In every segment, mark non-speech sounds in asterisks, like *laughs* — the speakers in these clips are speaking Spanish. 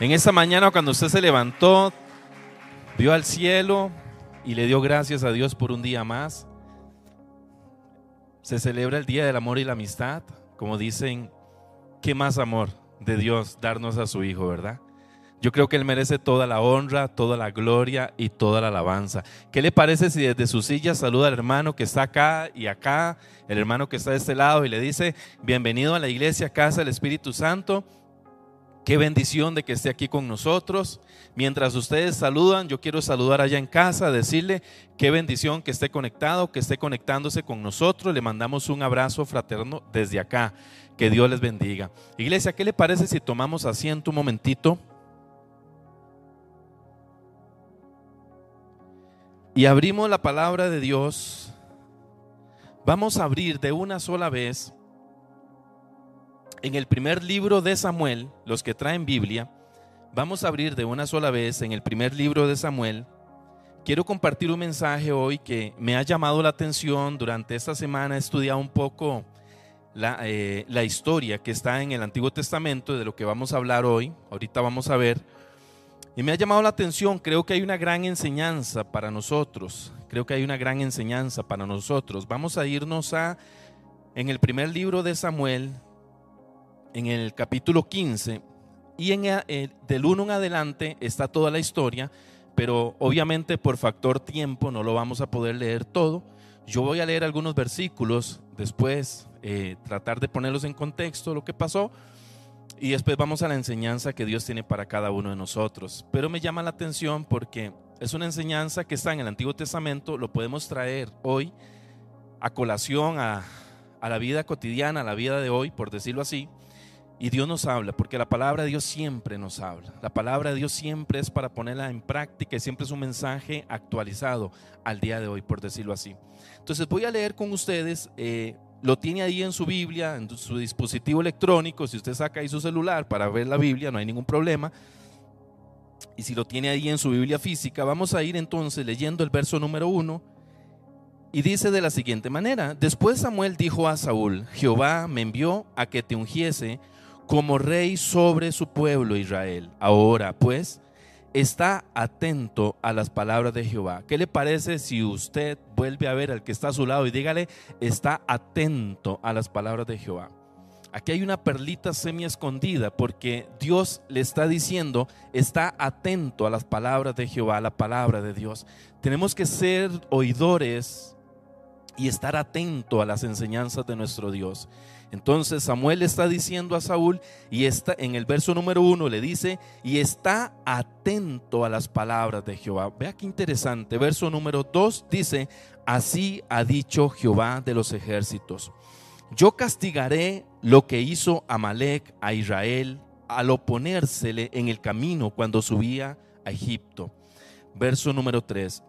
En esta mañana cuando usted se levantó, vio al cielo y le dio gracias a Dios por un día más. Se celebra el Día del Amor y la Amistad, como dicen, ¿qué más amor de Dios darnos a su Hijo, verdad? Yo creo que Él merece toda la honra, toda la gloria y toda la alabanza. ¿Qué le parece si desde su silla saluda al hermano que está acá y acá, el hermano que está de este lado y le dice, bienvenido a la iglesia, casa del Espíritu Santo? Qué bendición de que esté aquí con nosotros. Mientras ustedes saludan, yo quiero saludar allá en casa, decirle qué bendición que esté conectado, que esté conectándose con nosotros. Le mandamos un abrazo fraterno desde acá. Que Dios les bendiga. Iglesia, ¿qué le parece si tomamos asiento un momentito? y abrimos la palabra de Dios, vamos a abrir de una sola vez en el primer libro de Samuel, los que traen Biblia, vamos a abrir de una sola vez en el primer libro de Samuel. Quiero compartir un mensaje hoy que me ha llamado la atención. Durante esta semana he estudiado un poco la, eh, la historia que está en el Antiguo Testamento de lo que vamos a hablar hoy. Ahorita vamos a ver. Y me ha llamado la atención, creo que hay una gran enseñanza para nosotros, creo que hay una gran enseñanza para nosotros. Vamos a irnos a, en el primer libro de Samuel, en el capítulo 15, y en el, del 1 en adelante está toda la historia, pero obviamente por factor tiempo no lo vamos a poder leer todo. Yo voy a leer algunos versículos, después eh, tratar de ponerlos en contexto, lo que pasó, y después vamos a la enseñanza que Dios tiene para cada uno de nosotros. Pero me llama la atención porque es una enseñanza que está en el Antiguo Testamento, lo podemos traer hoy a colación a, la vida cotidiana, a la vida de hoy, por decirlo así. Y Dios nos habla, porque la palabra de Dios siempre nos habla. La palabra de Dios siempre es para ponerla en práctica y siempre es un mensaje actualizado al día de hoy, por decirlo así. Entonces voy a leer con ustedes eh, lo tiene ahí en su Biblia, en su dispositivo electrónico. Si usted saca ahí su celular para ver la Biblia, no hay ningún problema. Y si lo tiene ahí en su Biblia física, vamos a ir entonces leyendo el verso número uno. Y dice de la siguiente manera, después Samuel dijo a Saúl, Jehová me envió a que te ungiese como rey sobre su pueblo Israel. Ahora pues, está atento a las palabras de Jehová. ¿Qué le parece si usted vuelve a ver al que está a su lado y dígale, está atento a las palabras de Jehová? Aquí hay una perlita semi escondida porque Dios le está diciendo, está atento a las palabras de Jehová, a la palabra de Dios. Tenemos que ser oidores y estar atento a las enseñanzas de nuestro Dios. Entonces Samuel está diciendo a Saúl y está en el verso número uno le dice y está atento a las palabras de Jehová. Vea qué interesante. Verso número dos dice, así ha dicho Jehová de los ejércitos. Yo castigaré lo que hizo Amalek a Israel al oponérsele en el camino cuando subía a Egipto. Verso número 3.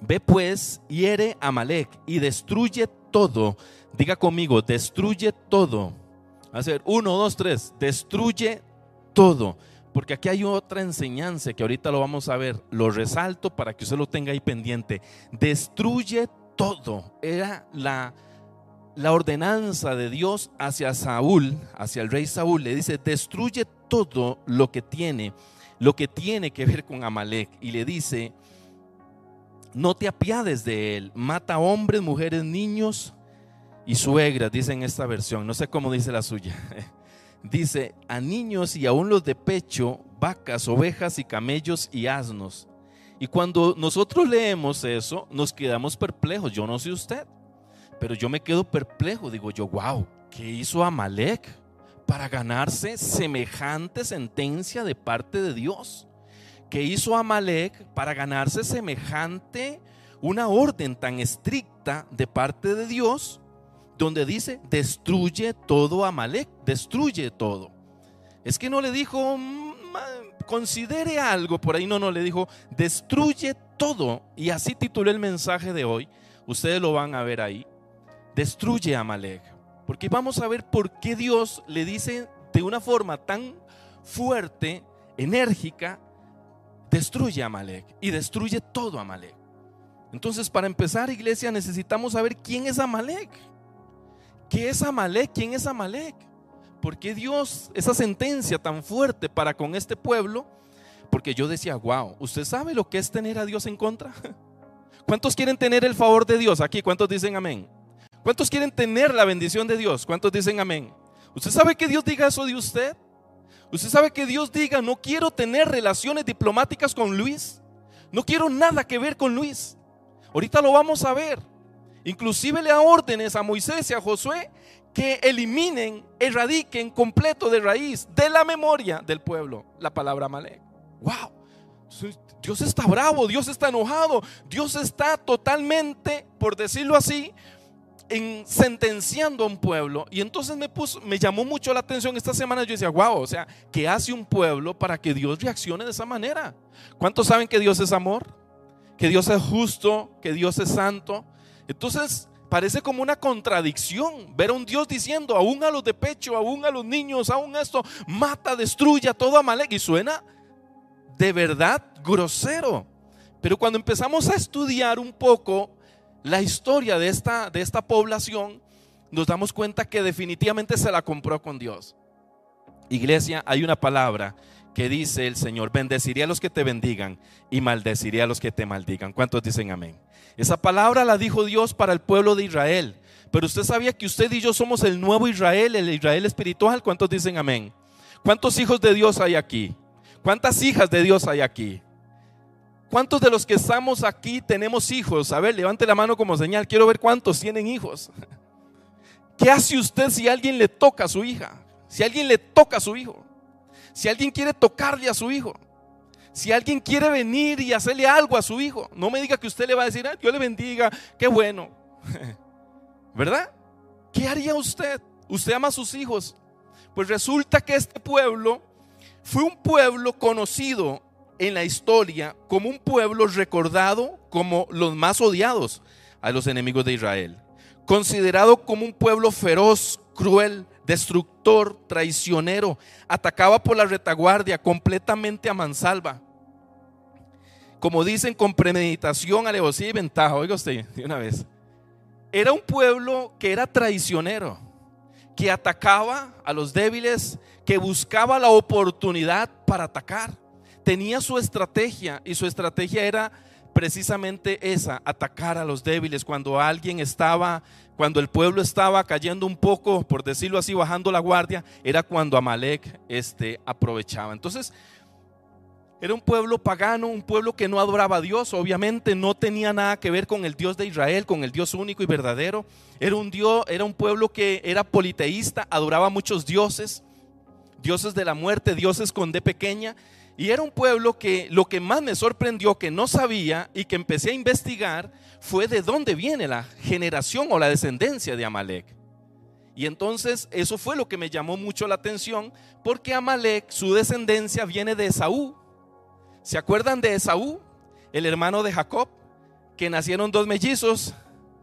Ve pues, hiere Amalek y destruye todo Diga conmigo, destruye todo. A hacer uno, dos, tres, destruye todo. Porque aquí hay otra enseñanza que ahorita lo vamos a ver. Lo resalto para que usted lo tenga ahí pendiente. Destruye todo. Era la, la ordenanza de Dios hacia Saúl, hacia el rey Saúl. Le dice, destruye todo lo que tiene, lo que tiene que ver con Amalek. Y le dice, no te apiades de él. Mata hombres, mujeres, niños y suegras, dice en esta versión, no sé cómo dice la suya. *laughs* Dice, a niños y aún los de pecho, vacas, ovejas y camellos y asnos. Y cuando nosotros leemos eso, nos quedamos perplejos. Yo no sé usted, pero yo me quedo perplejo. Digo yo, wow, ¿qué hizo Amalek para ganarse semejante sentencia de parte de Dios? ¿Qué hizo Amalek para ganarse semejante, una orden tan estricta de parte de Dios? donde dice, destruye todo Amalek, destruye todo. Es que no le dijo, mm, considere algo, por ahí no, no, le dijo, destruye todo. Y así titulé el mensaje de hoy, ustedes lo van a ver ahí, destruye Amalek. Porque vamos a ver por qué Dios le dice de una forma tan fuerte, enérgica, destruye Amalek y destruye todo Amalek. Entonces, para empezar, iglesia, necesitamos saber quién es Amalek. ¿Qué es Amalek? ¿Quién es Amalek? ¿Por qué Dios esa sentencia tan fuerte para con este pueblo? Porque yo decía, wow, ¿usted sabe lo que es tener a Dios en contra? *laughs* ¿Cuántos quieren tener el favor de Dios aquí? ¿Cuántos dicen amén? ¿Cuántos quieren tener la bendición de Dios? ¿Cuántos dicen amén? ¿Usted sabe que Dios diga eso de usted? ¿Usted sabe que Dios diga, no quiero tener relaciones diplomáticas con Luis? No quiero nada que ver con Luis. Ahorita lo vamos a ver. Inclusive le da órdenes a Moisés y a Josué que eliminen, erradiquen completo de raíz de la memoria del pueblo la palabra Malek. Wow. Dios está bravo, Dios está enojado, Dios está totalmente, por decirlo así, en sentenciando a un pueblo. Y entonces me puso, me llamó mucho la atención esta semana. Yo decía, wow, o sea, ¿qué hace un pueblo para que Dios reaccione de esa manera? ¿Cuántos saben que Dios es amor? Que Dios es justo, que Dios es santo. Entonces, parece como una contradicción ver a un Dios diciendo, aún a los de pecho, aún a los niños, aún esto, mata, destruye a todo Amalek. Y suena de verdad grosero. Pero cuando empezamos a estudiar un poco la historia de esta, de esta población, nos damos cuenta que definitivamente se la compró con Dios. Iglesia, hay una palabra que dice el Señor, bendeciré a los que te bendigan y maldeciré a los que te maldigan. ¿Cuántos dicen amén? Esa palabra la dijo Dios para el pueblo de Israel. Pero usted sabía que usted y yo somos el nuevo Israel, el Israel espiritual. ¿Cuántos dicen amén? ¿Cuántos hijos de Dios hay aquí? ¿Cuántas hijas de Dios hay aquí? ¿Cuántos de los que estamos aquí tenemos hijos? A ver, levante la mano como señal. Quiero ver cuántos tienen hijos. ¿Qué hace usted si alguien le toca a su hija? Si alguien le toca a su hijo. Si alguien quiere tocarle a su hijo. Si alguien quiere venir y hacerle algo a su hijo. No me diga que usted le va a decir, Dios le bendiga, qué bueno. *laughs* ¿Verdad? ¿Qué haría usted? Usted ama a sus hijos. Pues resulta que este pueblo fue un pueblo conocido en la historia como un pueblo recordado como los más odiados a los enemigos de Israel. Considerado como un pueblo feroz, cruel, destructor, traicionero, atacaba por la retaguardia completamente a mansalva. Como dicen, con premeditación, alevosía y ventaja. Oiga usted, de una vez. Era un pueblo que era traicionero, que atacaba a los débiles, que buscaba la oportunidad para atacar tenía su estrategia y su estrategia era precisamente esa, atacar a los débiles cuando alguien estaba, cuando el pueblo estaba cayendo un poco, por decirlo así, bajando la guardia, era cuando Amalek este, aprovechaba. Entonces, era un pueblo pagano, un pueblo que no adoraba a Dios, obviamente no tenía nada que ver con el Dios de Israel, con el Dios único y verdadero. Era un Dios, era un pueblo que era politeísta, adoraba a muchos dioses, dioses de la muerte, dioses con D pequeña, y era un pueblo que lo que más me sorprendió que no sabía y que empecé a investigar fue de dónde viene la generación o la descendencia de Amalek. Y entonces eso fue lo que me llamó mucho la atención porque Amalek, su descendencia viene de Esaú. ¿Se acuerdan de Esaú, el hermano de Jacob? Que nacieron dos mellizos,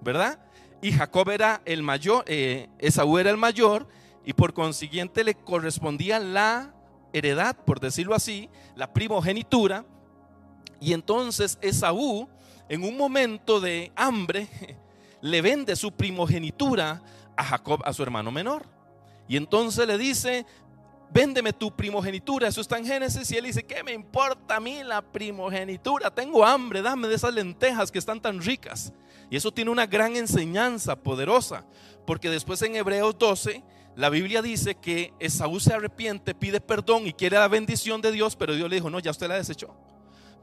¿verdad? Y Jacob era el mayor, eh, Esaú era el mayor y por consiguiente le correspondía la heredad, por decirlo así, la primogenitura. Y entonces Esaú, en un momento de hambre, *laughs* le vende su primogenitura a Jacob, a su hermano menor. Y entonces le dice, véndeme tu primogenitura. Eso está en Génesis. Y él dice, ¿qué me importa a mí la primogenitura? Tengo hambre, dame de esas lentejas que están tan ricas. Y eso tiene una gran enseñanza poderosa. Porque después en Hebreos 12 la Biblia dice que Esaú se arrepiente, pide perdón y quiere la bendición de Dios, pero Dios le dijo, no, ya usted la desechó.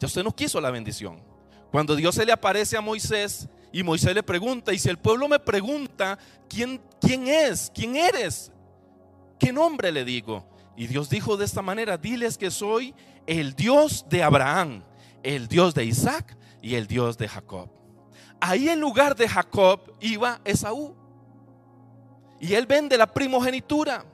Ya usted no quiso la bendición. Cuando Dios se le aparece a Moisés y Moisés le pregunta, y si el pueblo me pregunta, ¿quién, quién es? ¿Quién eres? ¿Qué nombre le digo? Y Dios dijo de esta manera, diles que soy el Dios de Abraham, el Dios de Isaac y el Dios de Jacob. Ahí en lugar de Jacob iba Esaú. Y él vende la primogenitura.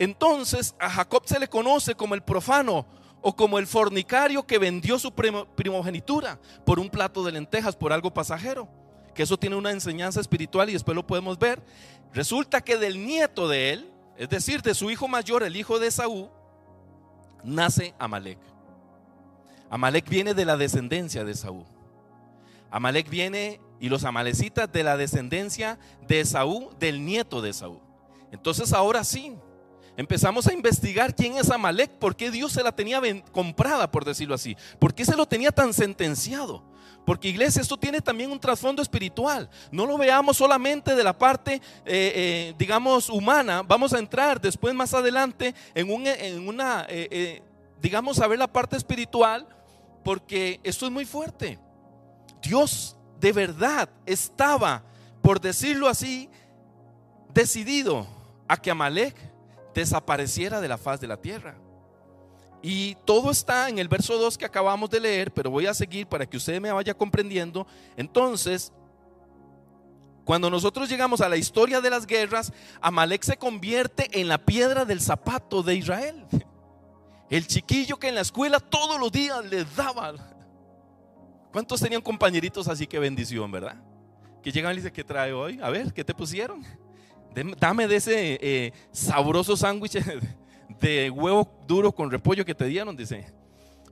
Entonces a Jacob se le conoce como el profano o como el fornicario que vendió su primogenitura por un plato de lentejas, por algo pasajero. Que eso tiene una enseñanza espiritual y después lo podemos ver. Resulta que del nieto de él, es decir, de su hijo mayor, el hijo de Saúl, nace Amalek. Amalek viene de la descendencia de Saúl. Amalek viene y los amalecitas de la descendencia de Esaú, del nieto de Esaú. Entonces ahora sí, empezamos a investigar quién es Amalek, por qué Dios se la tenía comprada, por decirlo así, por qué se lo tenía tan sentenciado. Porque iglesia, esto tiene también un trasfondo espiritual. No lo veamos solamente de la parte, eh, eh, digamos, humana. Vamos a entrar después, más adelante, en, una, eh, digamos, a ver la parte espiritual, porque esto es muy fuerte. Dios de verdad estaba, por decirlo así, decidido a que Amalek desapareciera de la faz de la tierra. Y todo está en el verso 2 que acabamos de leer, pero voy a seguir para que usted me vaya comprendiendo. Entonces, cuando nosotros llegamos a la historia de las guerras, Amalek se convierte en la piedra del zapato de Israel. El chiquillo que en la escuela todos los días le daba. ¿Cuántos tenían compañeritos así que bendición, verdad? Que llegan y dicen, ¿qué trae hoy? A ver, ¿qué te pusieron? Dame de ese eh, sabroso sándwich *laughs* de huevo duro con repollo que te dieron, dice.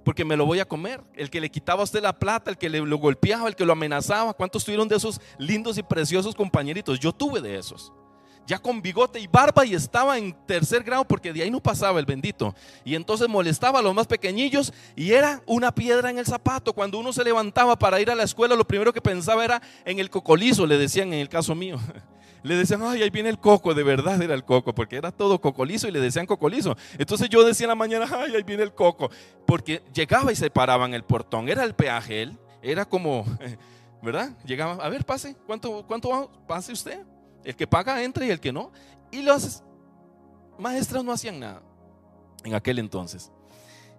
Porque me lo voy a comer. El que le quitaba a usted la plata, el que le, lo golpeaba, el que lo amenazaba. ¿Cuántos tuvieron de esos lindos y preciosos compañeritos? Yo tuve de esos. Ya con bigote y barba y estaba en tercer grado porque de ahí no pasaba el bendito. Y entonces molestaba a los más pequeñillos y era una piedra en el zapato. Cuando uno se levantaba para ir a la escuela, lo primero que pensaba era en el cocolizo, le decían en el caso mío. *laughs* le decían, ay, ahí viene el coco, de verdad era el coco, porque era todo cocolizo y le decían cocolizo. Entonces yo decía en la mañana, ay, ahí viene el coco, porque llegaba y se paraba en el portón, era el peaje, él, era como, *laughs* ¿verdad? Llegaba, a ver, pase, ¿cuánto, cuánto pase usted? El que paga entra y el que no. Y los maestros no hacían nada en aquel entonces.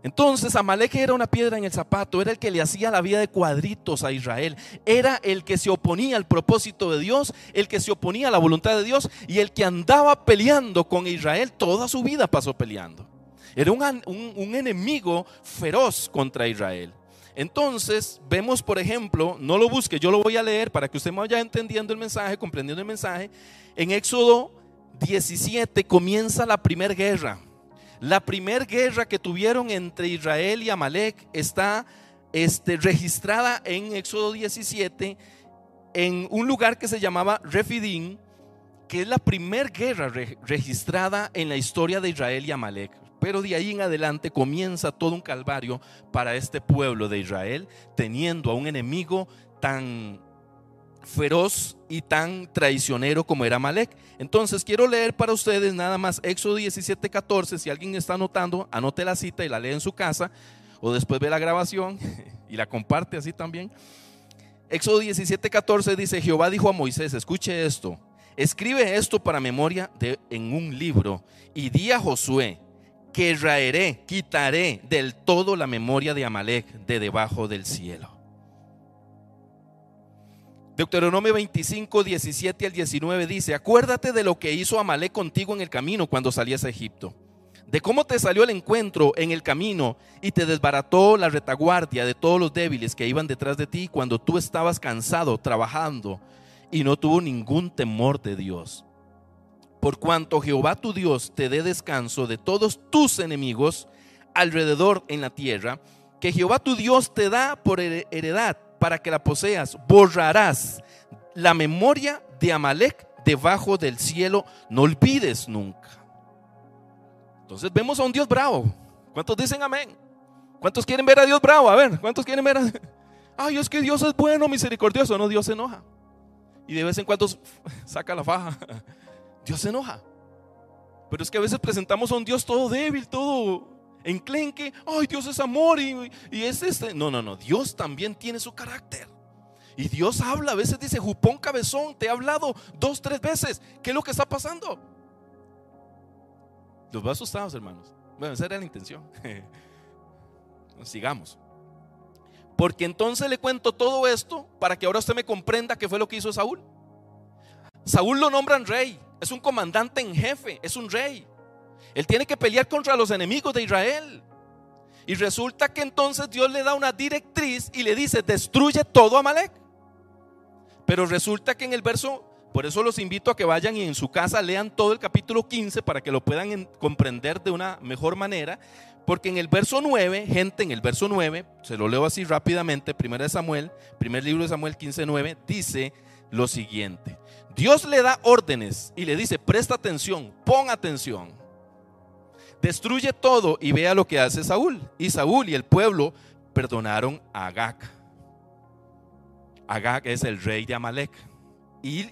Entonces Amalek era una piedra en el zapato, era el que le hacía la vida de cuadritos a Israel, era el que se oponía al propósito de Dios, el que se oponía a la voluntad de Dios y el que andaba peleando con Israel, toda su vida pasó peleando. Era un, enemigo feroz contra Israel. Entonces vemos, por ejemplo, no lo busque, yo lo voy a leer para que usted vaya entendiendo el mensaje, comprendiendo el mensaje. En Éxodo 17 comienza la primera guerra. La primera guerra que tuvieron entre Israel y Amalek está este, registrada en Éxodo 17 en un lugar que se llamaba Refidim, que es la primera guerra registrada en la historia de Israel y Amalek. Pero de ahí en adelante comienza todo un calvario para este pueblo de Israel, teniendo a un enemigo tan feroz y tan traicionero como era Malek. Entonces quiero leer para ustedes nada más Éxodo 17, 14. Si alguien está anotando, anote la cita y la lee en su casa o después ve la grabación *laughs* y la comparte así también. Éxodo 17, 14 dice, Jehová dijo a Moisés, escuche esto, escribe esto para memoria en un libro y di a Josué que raeré, quitaré del todo la memoria de Amalek de debajo del cielo. Deuteronomio 25, 17 al 19 dice, acuérdate de lo que hizo Amalek contigo en el camino cuando salías a Egipto, de cómo te salió el encuentro en el camino y te desbarató la retaguardia de todos los débiles que iban detrás de ti cuando tú estabas cansado trabajando y no tuvo ningún temor de Dios. Por cuanto Jehová tu Dios te dé descanso de todos tus enemigos alrededor en la tierra, que Jehová tu Dios te da por heredad para que la poseas, borrarás la memoria de Amalek debajo del cielo, no olvides nunca. Entonces vemos a un Dios bravo. ¿Cuántos dicen amén? ¿Cuántos quieren ver a Dios bravo? A ver, ¿cuántos quieren ver a... *laughs* Ay, es que Dios es bueno, misericordioso. No, Dios se enoja. Y de vez en cuando *laughs* saca la faja. Dios se enoja. Pero es que a veces presentamos a un Dios todo débil, todo enclenque, ay, Dios es amor y, es este. No, no, no, Dios también tiene su carácter. Y Dios habla, a veces dice, Jupón cabezón, te he hablado dos, tres veces. ¿Qué es lo que está pasando? Los va asustados, hermanos. Bueno, esa era la intención. *laughs* Sigamos. Porque entonces le cuento todo esto para que ahora usted me comprenda qué fue lo que hizo Saúl. Saúl lo nombran rey, es un comandante en jefe, es un rey. Él tiene que pelear contra los enemigos de Israel. Y resulta que entonces Dios le da una directriz y le dice, destruye todo Amalek. Pero resulta que en el verso, por eso los invito a que vayan y en su casa lean todo el capítulo 15 para que lo puedan comprender de una mejor manera. Porque en el verso 9, gente, en el verso 9, se lo leo así rápidamente, primera de Samuel, primer libro de Samuel 15, 9, dice lo siguiente. Dios le da órdenes y le dice, presta atención, pon atención. Destruye todo y vea lo que hace Saúl. Y Saúl y el pueblo perdonaron a Agag. Agag es el rey de Amalek. Y,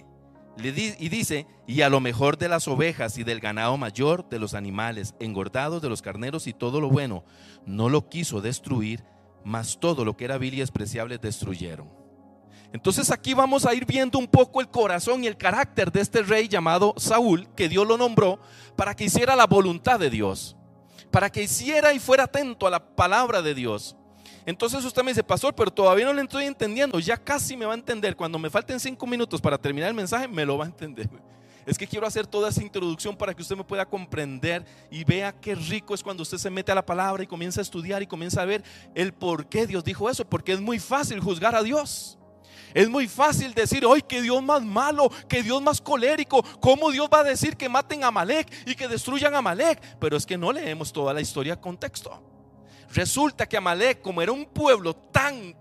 le y dice, y a lo mejor de las ovejas y del ganado mayor, de los animales, engordados de los carneros y todo lo bueno, no lo quiso destruir, mas todo lo que era vil y despreciable destruyeron. Entonces aquí vamos a ir viendo un poco el corazón y el carácter de este rey llamado Saúl, que Dios lo nombró para que hiciera la voluntad de Dios, para que hiciera y fuera atento a la palabra de Dios. Entonces usted me dice, pastor, pero todavía no le estoy entendiendo, ya casi me va a entender. Cuando me falten cinco minutos para terminar el mensaje, me lo va a entender. *laughs* Es que quiero hacer toda esa introducción para que usted me pueda comprender y vea qué rico es cuando usted se mete a la palabra y comienza a estudiar y comienza a ver el por qué Dios dijo eso, porque es muy fácil juzgar a Dios. Es muy fácil decir, hoy que Dios más malo, que Dios más colérico, ¿cómo Dios va a decir que maten a Malek y que destruyan a Malek? Pero es que no leemos toda la historia contexto. Resulta que Amalek, como era un pueblo tan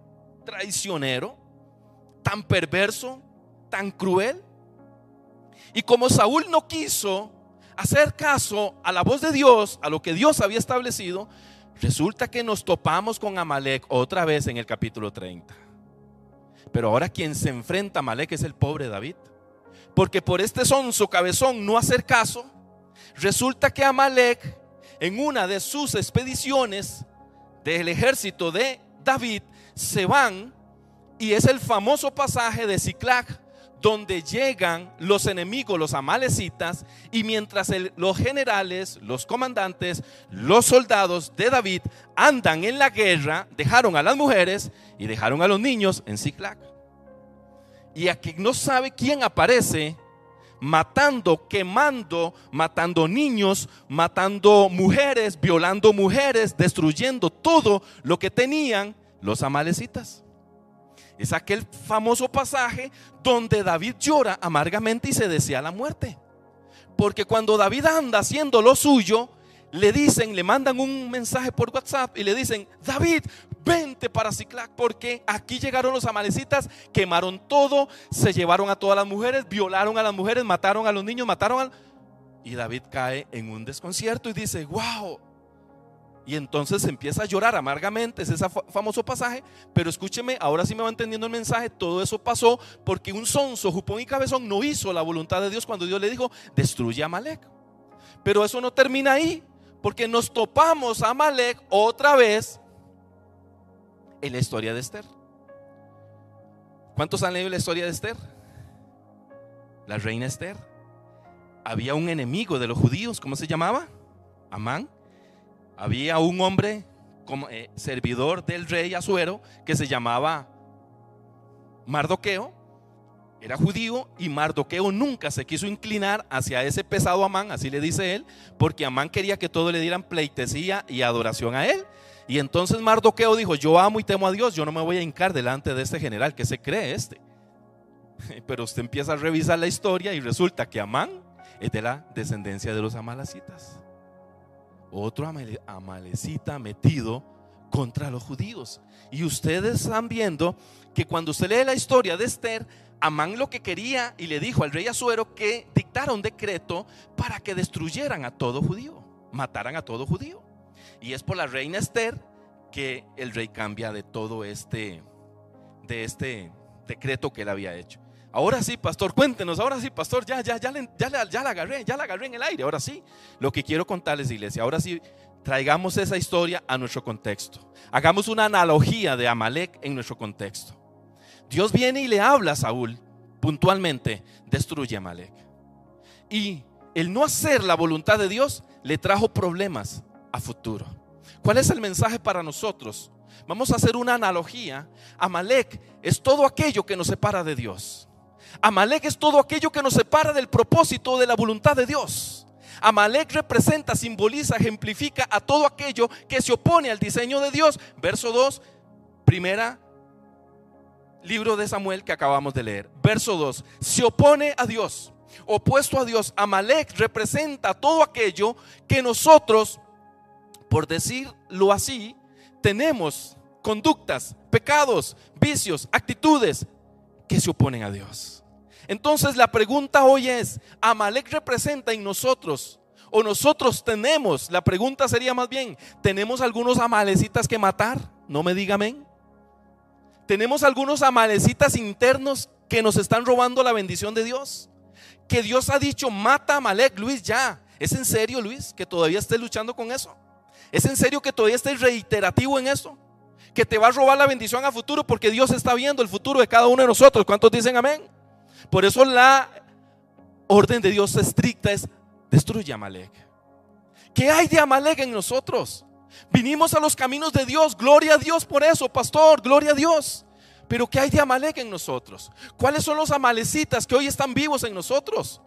traicionero, tan perverso, tan cruel, y como Saúl no quiso hacer caso a la voz de Dios, a lo que Dios había establecido, resulta que nos topamos con Amalek otra vez en el capítulo 30. Pero ahora quien se enfrenta a Amalek es el pobre David. Porque por este sonso cabezón no hacer caso, resulta que Amalek en una de sus expediciones del ejército de David se van y es el famoso pasaje de Ciclac donde llegan los enemigos, los amalecitas, y mientras los generales, los comandantes, los soldados de David andan en la guerra, dejaron a las mujeres y dejaron a los niños en Ciclac. Y aquí no sabe quién aparece matando, quemando, matando niños, matando mujeres, violando mujeres, destruyendo todo lo que tenían los amalecitas. Es aquel famoso pasaje donde David llora amargamente y se desea la muerte. Porque cuando David anda haciendo lo suyo, le dicen, le mandan un mensaje por WhatsApp y le dicen, David, vente para Ciclac porque aquí llegaron los amalecitas, quemaron todo, se llevaron a todas las mujeres, violaron a las mujeres, mataron a los niños, mataron al... Y David cae en un desconcierto y dice, wow, y entonces empieza a llorar amargamente, es ese famoso pasaje, pero escúcheme, ahora sí me va entendiendo el mensaje, todo eso pasó porque un sonso, jupón y cabezón no hizo la voluntad de Dios cuando Dios le dijo, destruye a Amalek. Pero eso no termina ahí, porque nos topamos a Amalek otra vez en la historia de Esther. ¿Cuántos han leído la historia de Esther? La reina Esther. Había un enemigo de los judíos, ¿cómo se llamaba? Amán había un hombre como eh, servidor del rey Azuero que se llamaba Mardoqueo, era judío y Mardoqueo nunca se quiso inclinar hacia ese pesado Amán, así le dice él, porque Amán quería que todo le dieran pleitesía y adoración a él. Y entonces Mardoqueo dijo, yo amo y temo a Dios, yo no me voy a hincar delante de este general que se cree este. *laughs* Pero usted empieza a revisar la historia y resulta que Amán es de la descendencia de los amalacitas otro amalecita metido contra los judíos. Y ustedes están viendo que cuando usted lee la historia de Esther, Amán lo que quería y le dijo al rey Azuero que dictara un decreto para que destruyeran a todo judío, mataran a todo judío. Y es por la reina Esther que el rey cambia de todo este de este decreto que él había hecho. Ahora sí, pastor, cuéntenos, ahora sí, pastor, ya, ya, ya, la agarré, ya la agarré en el aire, ahora sí. Lo que quiero contarles, iglesia, ahora sí, traigamos esa historia a nuestro contexto. Hagamos una analogía de Amalek en nuestro contexto. Dios viene y le habla a Saúl puntualmente, destruye Amalek. Y el no hacer la voluntad de Dios le trajo problemas a futuro. ¿Cuál es el mensaje para nosotros? Vamos a hacer una analogía. Amalek es todo aquello que nos separa de Dios. Amalek es todo aquello que nos separa del propósito de la voluntad de Dios. Amalek representa, simboliza, ejemplifica a todo aquello que se opone al diseño de Dios. Verso 2, primera libro de Samuel que acabamos de leer. Verso 2, se opone a Dios. Opuesto a Dios, Amalek representa todo aquello que nosotros, por decirlo así, tenemos conductas, pecados, vicios, actitudes que se oponen a Dios. Entonces la pregunta hoy es, ¿Amalek representa en nosotros? O nosotros tenemos, la pregunta sería más bien, ¿tenemos algunos amalecitas que matar? No me diga amén. Tenemos algunos amalecitas internos que nos están robando la bendición de Dios. Que Dios ha dicho, mata a Amalek, Luis, ya. ¿Es en serio, Luis, que todavía estés luchando con eso? ¿Es en serio que todavía estés reiterativo en eso? Que te va a robar la bendición a futuro porque Dios está viendo el futuro de cada uno de nosotros. ¿Cuántos dicen amén? Por eso la orden de Dios estricta es destruye a Amalek. ¿Qué hay de Amalek en nosotros? Vinimos a los caminos de Dios. Gloria a Dios por eso, pastor. Gloria a Dios. Pero ¿qué hay de Amalek en nosotros? ¿Cuáles son los amalecitas que hoy están vivos en nosotros?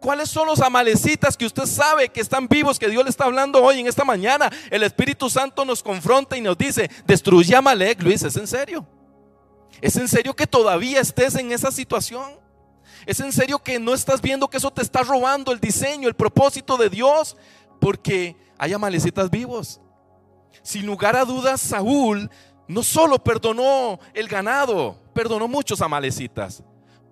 ¿Cuáles son los amalecitas que usted sabe que están vivos, que Dios le está hablando hoy en esta mañana? El Espíritu Santo nos confronta y nos dice, destruye a Amalek, Luis, ¿es en serio? ¿Es en serio que todavía estés en esa situación? ¿Es en serio que no estás viendo que eso te está robando el diseño, el propósito de Dios? Porque hay amalecitas vivos. Sin lugar a dudas, Saúl no solo perdonó el ganado, perdonó muchos amalecitas.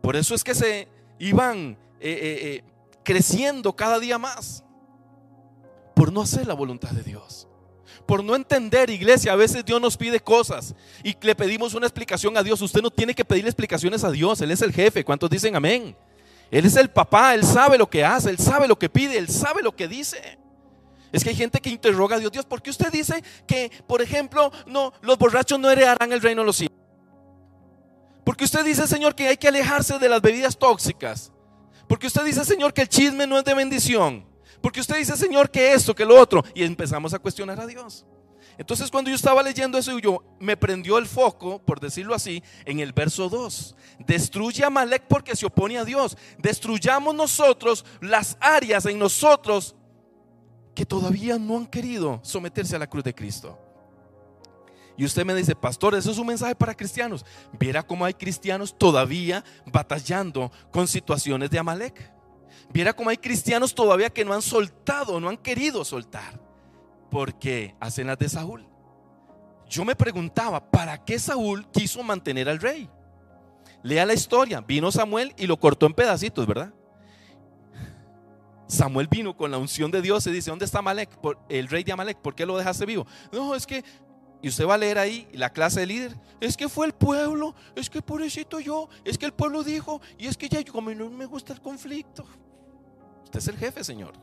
Por eso es que se iban eh, eh, eh, creciendo cada día más. Por no hacer la voluntad de Dios. Por no entender, iglesia, a veces Dios nos pide cosas y le pedimos una explicación a Dios. Usted no tiene que pedirle explicaciones a Dios, Él es el jefe. ¿Cuántos dicen amén? Él es el papá, Él sabe lo que hace, Él sabe lo que pide, Él sabe lo que dice. Es que hay gente que interroga a Dios, Dios, ¿por qué usted dice que, por ejemplo, no, los borrachos no heredarán el reino de los cielos? Porque usted dice, Señor, que hay que alejarse de las bebidas tóxicas. Porque usted dice, Señor, que el chisme no es de bendición. Porque usted dice, Señor, que esto, que lo otro. Y empezamos a cuestionar a Dios. Entonces cuando yo estaba leyendo eso, yo me prendió el foco, por decirlo así, en el verso 2. Destruye a Malek porque se opone a Dios. Destruyamos nosotros las áreas en nosotros que todavía no han querido someterse a la cruz de Cristo. Y usted me dice, pastor, eso es un mensaje para cristianos. Viera cómo hay cristianos todavía batallando con situaciones de Amalek. Viera cómo hay cristianos todavía que no han soltado, no han querido soltar. Porque hacen las de Saúl. Yo me preguntaba, ¿para qué Saúl quiso mantener al rey? Lea la historia. Vino Samuel y lo cortó en pedacitos, ¿verdad? Samuel vino con la unción de Dios y dice, ¿dónde está Amalek? El rey de Amalek, ¿por qué lo dejaste vivo? No, es que, y usted va a leer ahí la clase de líder, es que fue el pueblo, es que pobrecito yo, es que el pueblo dijo, y es que ya como no me gusta el conflicto. Usted es el jefe, Señor.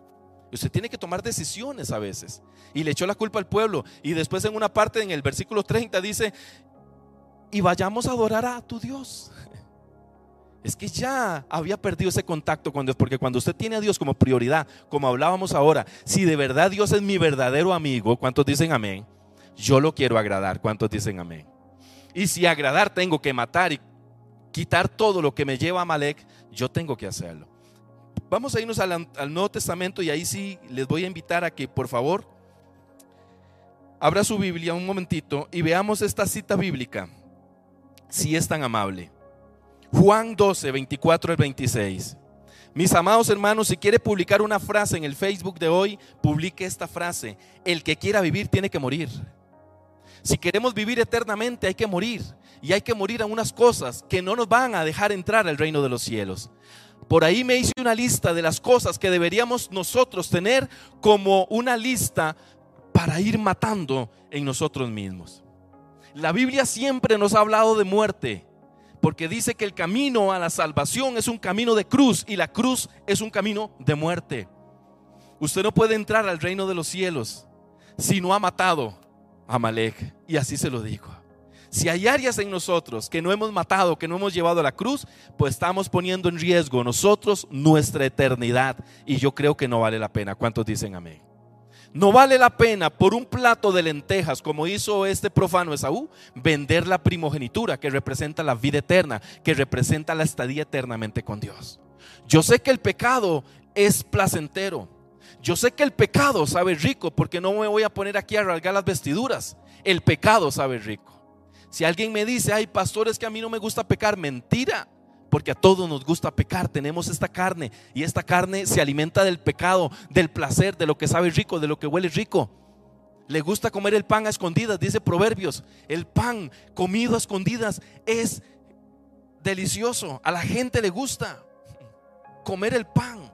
Usted tiene que tomar decisiones a veces. Y le echó la culpa al pueblo. Y después en una parte, en el versículo 30, dice, y vayamos a adorar a tu Dios *laughs* es que ya había perdido ese contacto con Dios, porque cuando usted tiene a Dios como prioridad, como hablábamos ahora, si de verdad Dios es mi verdadero amigo, ¿cuántos dicen amén? Yo lo quiero agradar, ¿cuántos dicen amén? Y si agradar tengo que matar y quitar todo lo que me lleva a Malek, yo tengo que hacerlo. Vamos a irnos al, Nuevo Testamento y ahí sí les voy a invitar a que por favor abra su Biblia un momentito y veamos esta cita bíblica, si es tan amable. Juan 12, 24 al 26. Mis amados hermanos, si quiere publicar una frase en el Facebook de hoy, publique esta frase. El que quiera vivir tiene que morir. Si queremos vivir eternamente hay que morir. Y hay que morir a unas cosas que no nos van a dejar entrar al reino de los cielos. Por ahí me hice una lista de las cosas que deberíamos nosotros tener como una lista para ir matando en nosotros mismos. La Biblia siempre nos ha hablado de muerte porque dice que el camino a la salvación es un camino de cruz y la cruz es un camino de muerte. Usted no puede entrar al reino de los cielos si no ha matado a Malek. Y así se lo digo. Si hay áreas en nosotros que no hemos matado, que no hemos llevado a la cruz, pues estamos poniendo en riesgo nosotros nuestra eternidad. Y yo creo que no vale la pena. ¿Cuántos dicen amén? No vale la pena por un plato de lentejas, como hizo este profano Esaú, vender la primogenitura que representa la vida eterna, que representa la estadía eternamente con Dios. Yo sé que el pecado es placentero. Yo sé que el pecado sabe rico, porque no me voy a poner aquí a rasgar las vestiduras. El pecado sabe rico. Si alguien me dice, ay, pastores que a mí no me gusta pecar, mentira porque a todos nos gusta pecar, tenemos esta carne y esta carne se alimenta del pecado, del placer, de lo que sabe rico, de lo que huele rico. Le gusta comer el pan a escondidas, dice Proverbios. El pan comido a escondidas es delicioso, a la gente le gusta. comer el pan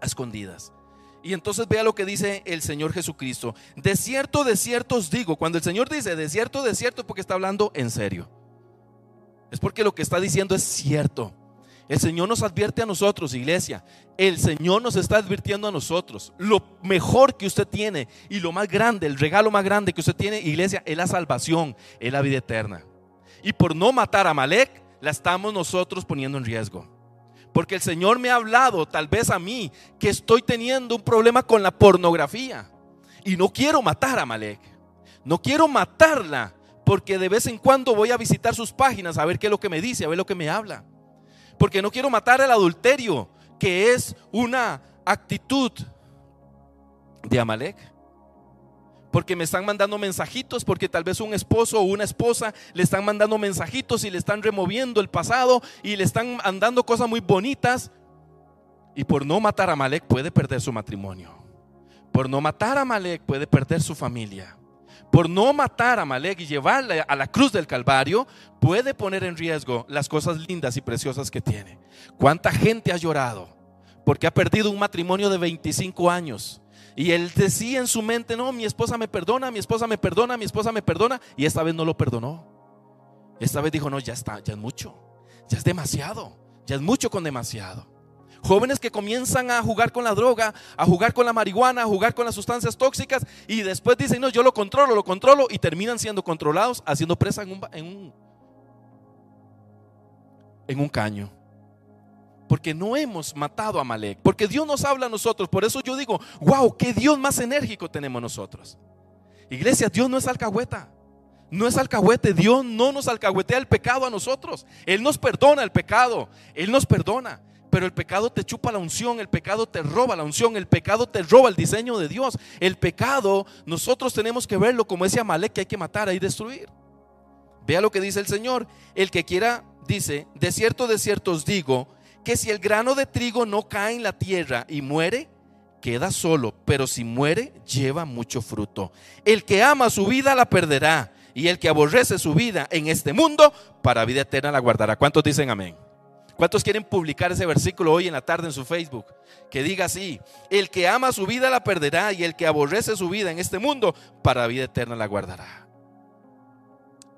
a escondidas. Y entonces vea lo que dice el Señor Jesucristo. De cierto, de cierto os digo, cuando el Señor dice de cierto, de cierto, es porque está hablando en serio. Es porque lo que está diciendo es cierto. El Señor nos advierte a nosotros, iglesia. El Señor nos está advirtiendo a nosotros. Lo mejor que usted tiene y lo más grande, el regalo más grande que usted tiene, iglesia, es la salvación, es la vida eterna. Y por no matar a Malek, la estamos nosotros poniendo en riesgo. Porque el Señor me ha hablado, tal vez a mí, que estoy teniendo un problema con la pornografía. Y no quiero matar a Malek. No quiero matarla porque de vez en cuando voy a visitar sus páginas a ver qué es lo que me dice, a ver lo que me habla porque no quiero matar el adulterio, que es una actitud de Amalek. Porque me están mandando mensajitos, porque tal vez un esposo o una esposa le están mandando mensajitos y le están removiendo el pasado y le están andando cosas muy bonitas. Y por no matar a Amalek puede perder su matrimonio. Por no matar a Amalek puede perder su familia por no matar a Malek y llevarla a la cruz del Calvario, puede poner en riesgo las cosas lindas y preciosas que tiene. ¿Cuánta gente ha llorado porque ha perdido un matrimonio de 25 años? Y él decía en su mente, no, mi esposa me perdona, mi esposa me perdona, mi esposa me perdona. Y esta vez no lo perdonó. Esta vez dijo, no, ya está, ya es mucho, ya es demasiado, ya es mucho con demasiado. Jóvenes que comienzan a jugar con la droga, a jugar con la marihuana, a jugar con las sustancias tóxicas y después dicen, no, yo lo controlo, lo controlo y terminan siendo controlados, haciendo presa en un, en un, en un caño. Porque no hemos matado a Malek. Porque Dios nos habla a nosotros. Por eso yo digo, wow, qué Dios más enérgico tenemos nosotros. Iglesia, Dios no es alcahueta. No es alcahuete. Dios no nos alcahuetea el pecado a nosotros. Él nos perdona el pecado. Él nos perdona. Pero el pecado te chupa la unción, el pecado te roba la unción, el pecado te roba el diseño de Dios. El pecado, nosotros tenemos que verlo como ese Amalek que hay que matar y destruir. Vea lo que dice el Señor. El que quiera, dice, de cierto, de cierto os digo, que si el grano de trigo no cae en la tierra y muere, queda solo, pero si muere, lleva mucho fruto. El que ama su vida la perderá, y el que aborrece su vida en este mundo, para vida eterna la guardará. ¿Cuántos dicen amén? ¿Cuántos quieren publicar ese versículo hoy en la tarde en su Facebook? Que diga así, el que ama su vida la perderá y el que aborrece su vida en este mundo, para vida eterna la guardará.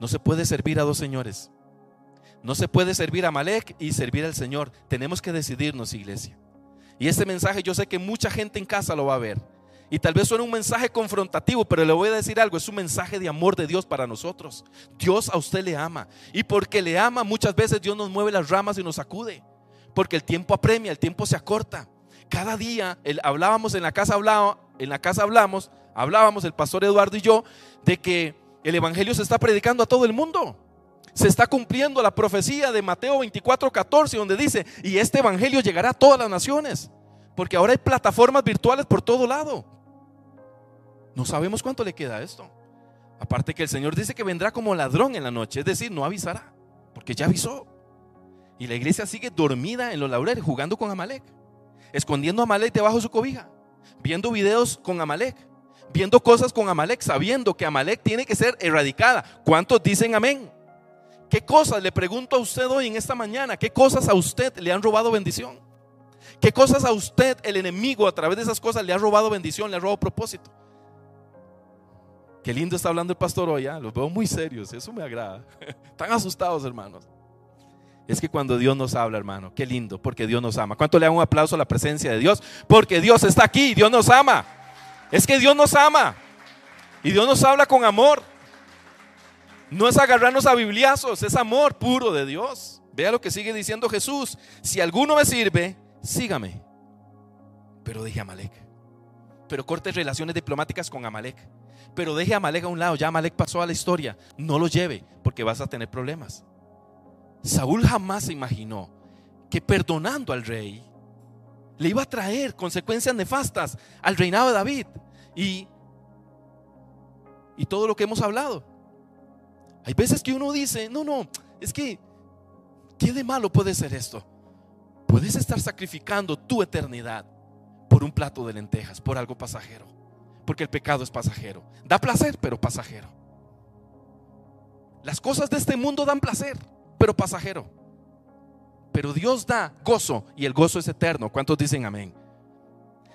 No se puede servir a dos señores. No se puede servir a Malek y servir al Señor. Tenemos que decidirnos, iglesia. Y este mensaje yo sé que mucha gente en casa lo va a ver. Y tal vez suene un mensaje confrontativo, pero le voy a decir algo, es un mensaje de amor de Dios para nosotros. Dios a usted le ama. Y porque le ama, muchas veces Dios nos mueve las ramas y nos sacude. Porque el tiempo apremia, el tiempo se acorta. Cada día hablábamos en la casa hablaba, en la casa hablamos, hablábamos el pastor Eduardo y yo de que el evangelio se está predicando a todo el mundo. Se está cumpliendo la profecía de Mateo 24, 14, donde dice, y este evangelio llegará a todas las naciones. Porque ahora hay plataformas virtuales por todo lado. No sabemos cuánto le queda a esto. Aparte que el Señor dice que vendrá como ladrón en la noche, es decir, no avisará, porque ya avisó. Y la iglesia sigue dormida en los laureles, jugando con Amalek, escondiendo a Amalek debajo de su cobija, viendo videos con Amalek, viendo cosas con Amalek, sabiendo que Amalek tiene que ser erradicada. ¿Cuántos dicen amén? ¿Qué cosas, le pregunto a usted hoy en esta mañana, qué cosas a usted le han robado bendición? ¿Qué cosas a usted el enemigo a través de esas cosas le ha robado bendición, le ha robado propósito? Qué lindo está hablando el pastor hoy, ¿ah? los veo muy serios, eso me agrada. *laughs* Están asustados, hermanos. Es que cuando Dios nos habla, hermano, qué lindo, porque Dios nos ama. ¿Cuánto le da un aplauso a la presencia de Dios? Porque Dios está aquí, Dios nos ama. Es que Dios nos ama. Y Dios nos habla con amor. No es agarrarnos a bibliazos, es amor puro de Dios. Vea lo que sigue diciendo Jesús. Si alguno me sirve, sígame. Pero deje a Amalek. Pero corte relaciones diplomáticas con Amalek pero deje a Amalek a un lado, ya Amalek pasó a la historia, no lo lleve porque vas a tener problemas. Saúl jamás se imaginó que perdonando al rey le iba a traer consecuencias nefastas al reinado de David y, y todo lo que hemos hablado. Hay veces que uno dice, no, no, es que, ¿qué de malo puede ser esto? Puedes estar sacrificando tu eternidad por un plato de lentejas, por algo pasajero porque el pecado es pasajero. Da placer, pero pasajero. Las cosas de este mundo dan placer, pero pasajero. Pero Dios da gozo y el gozo es eterno. ¿Cuántos dicen amén?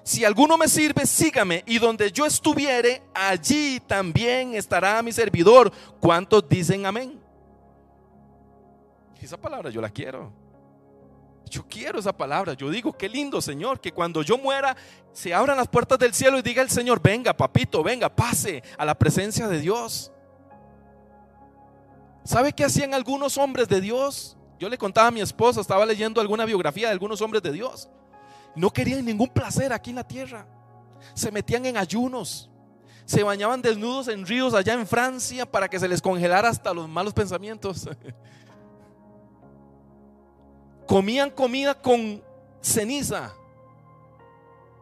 Si alguno me sirve, sígame, y donde yo estuviere, allí también estará mi servidor. ¿Cuántos dicen amén? Esa palabra yo la quiero. Yo quiero esa palabra. Yo digo, qué lindo, Señor, que cuando yo muera se abran las puertas del cielo y diga el Señor, venga, papito, venga, pase a la presencia de Dios. ¿Sabe qué hacían algunos hombres de Dios? Yo le contaba a mi esposa, estaba leyendo alguna biografía de algunos hombres de Dios. No querían ningún placer aquí en la tierra. Se metían en ayunos. Se bañaban desnudos en ríos allá en Francia para que se les congelara hasta los malos pensamientos. *laughs* Comían comida con ceniza.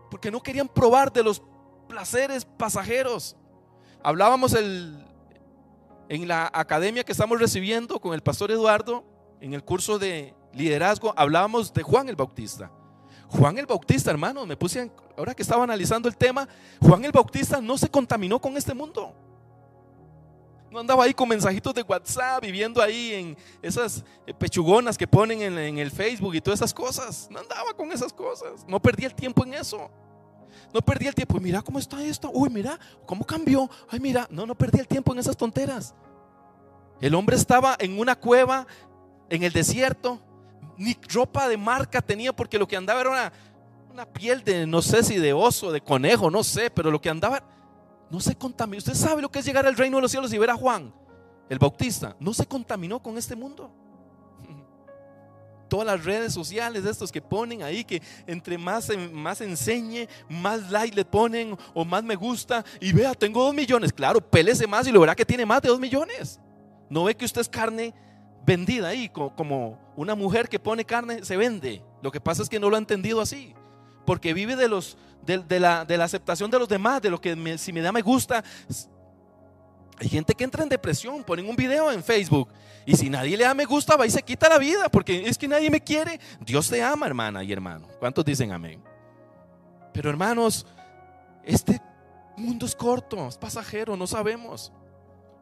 Porque no querían probar de los placeres pasajeros. Hablábamos el, en la academia que estamos recibiendo con el pastor Eduardo, en el curso de liderazgo, hablábamos de Juan el Bautista. Juan el Bautista, hermano, me puse, ahora que estaba analizando el tema, Juan el Bautista no se contaminó con este mundo. No andaba ahí con mensajitos de WhatsApp, viviendo ahí en esas eh, pechugonas que ponen en, en el Facebook y todas esas cosas. No andaba con esas cosas. No perdía el tiempo en eso. No perdía el tiempo. Mira cómo está esto. Uy, mira cómo cambió. Ay, mira. No, no perdía el tiempo en esas tonteras. El hombre estaba en una cueva, en el desierto, ni ropa de marca tenía porque lo que andaba era una, piel de, no sé si de oso, de conejo, no sé, pero lo que andaba no se contaminó. Usted sabe lo que es llegar al reino de los cielos y ver a Juan, el Bautista, no se contaminó con este mundo. *laughs* Todas las redes sociales de estos que ponen ahí, que entre más, más enseñe, más like le ponen o más me gusta. Y vea, tengo dos millones. Claro, pélese más y lo verá que tiene más de dos millones. No ve que usted es carne vendida ahí, como una mujer que pone carne, se vende. Lo que pasa es que no lo ha entendido así. Porque vive de, los, de, la, de la, aceptación de los demás, de lo que si me da me gusta. Hay gente que entra en depresión, ponen un video en Facebook y si nadie le da me gusta, va y se quita la vida porque es que nadie me quiere. Dios te ama, hermana y hermano. ¿Cuántos dicen amén? Pero hermanos, este mundo es corto, es pasajero, no sabemos.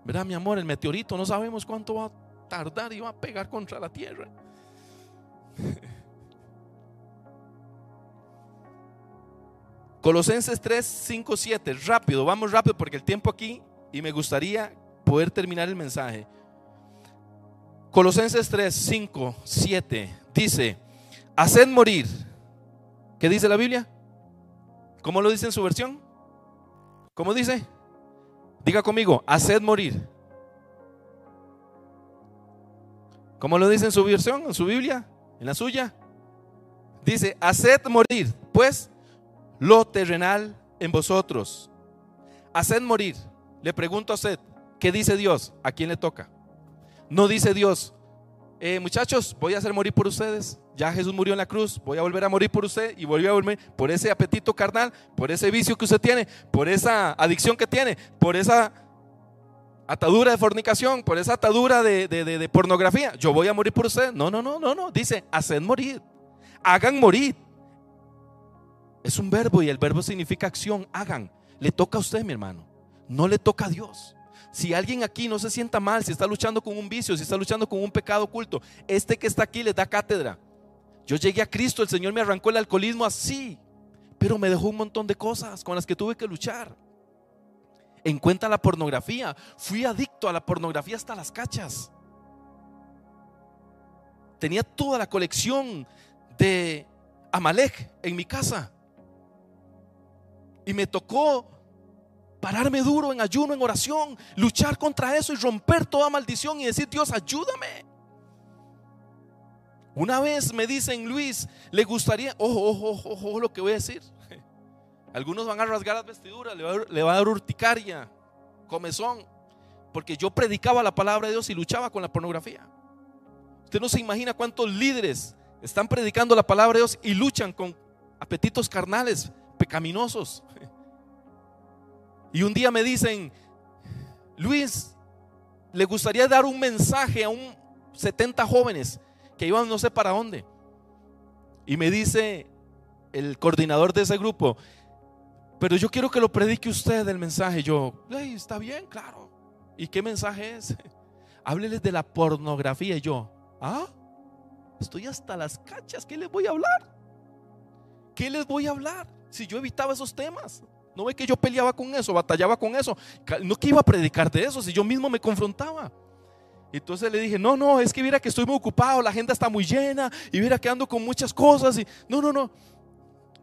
¿Verdad, mi amor? El meteorito no sabemos cuánto va tardar va a pegar contra la tierra. *laughs* Colosenses 3, 5, 7. Rápido, vamos rápido porque el tiempo aquí y me gustaría poder terminar el mensaje. Colosenses 3, 5, 7 dice, haced morir. ¿Qué dice la Biblia? ¿Cómo lo dice en su versión? ¿Cómo dice? Diga conmigo, haced morir. ¿Cómo lo dice en su versión, en su Biblia, en la suya? Dice, haced morir, pues, lo terrenal en vosotros. Haced morir. Le pregunto a usted, ¿qué dice Dios? ¿A quién le toca? No dice Dios, eh, muchachos, voy a hacer morir por ustedes. Ya Jesús murió en la cruz, voy a volver a morir por usted y volví a volver por ese apetito carnal, por ese vicio que usted tiene, por esa adicción que tiene, por esa atadura de fornicación, por esa atadura de, de pornografía. Yo voy a morir por usted. No, no, no, no, no. Dice, haced morir. Hagan morir. Es un verbo y el verbo significa acción. Hagan. Le toca a usted, mi hermano. No le toca a Dios. Si alguien aquí no se sienta mal, si está luchando con un vicio, si está luchando con un pecado oculto, este que está aquí le da cátedra. Yo llegué a Cristo, el Señor me arrancó el alcoholismo así, pero me dejó un montón de cosas con las que tuve que luchar. En cuenta la pornografía, fui adicto a la pornografía hasta las cachas. Tenía toda la colección de Amalek en mi casa. Y me tocó pararme duro en ayuno, en oración, luchar contra eso y romper toda maldición y decir, Dios, ayúdame. Una vez me dicen, Luis, le gustaría, ojo, ojo, ojo, ojo lo que voy a decir. Algunos van a rasgar las vestiduras, le va, a, dar urticaria, comezón, porque yo predicaba la palabra de Dios y luchaba con la pornografía. Usted no se imagina cuántos líderes están predicando la palabra de Dios y luchan con apetitos carnales, pecaminosos. Y un día me dicen, Luis, le gustaría dar un mensaje a un 70 jóvenes que iban no sé para dónde. Y me dice el coordinador de ese grupo, pero yo quiero que lo predique usted el mensaje. Yo, está bien, claro. ¿Y qué mensaje es? *laughs* Hábleles de la pornografía. Y yo, ¿ah? estoy hasta las cachas, ¿qué les voy a hablar? ¿Qué les voy a hablar? Si yo evitaba esos temas. No ve que yo peleaba con eso, batallaba con eso. No que iba a predicar de eso, si yo mismo me confrontaba. Entonces le dije, no, no, es que mira que estoy muy ocupado, la agenda está muy llena y mira que ando con muchas cosas. Y no, no, no.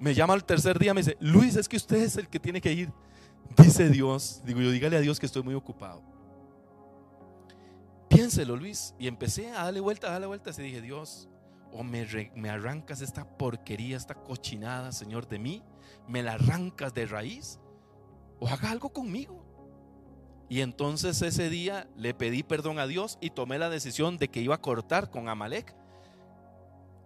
Me llama el tercer día, me dice, Luis, es que usted es el que tiene que ir. Dice Dios, digo yo, dígale a Dios que estoy muy ocupado. Piénselo, Luis. Y empecé a darle vuelta, a darle vueltas y dije, Dios, o me, me arrancas esta porquería, esta cochinada, Señor, de mí, me la arrancas de raíz, o haga algo conmigo. Y entonces ese día le pedí perdón a Dios y tomé la decisión de que iba a cortar con Amalek.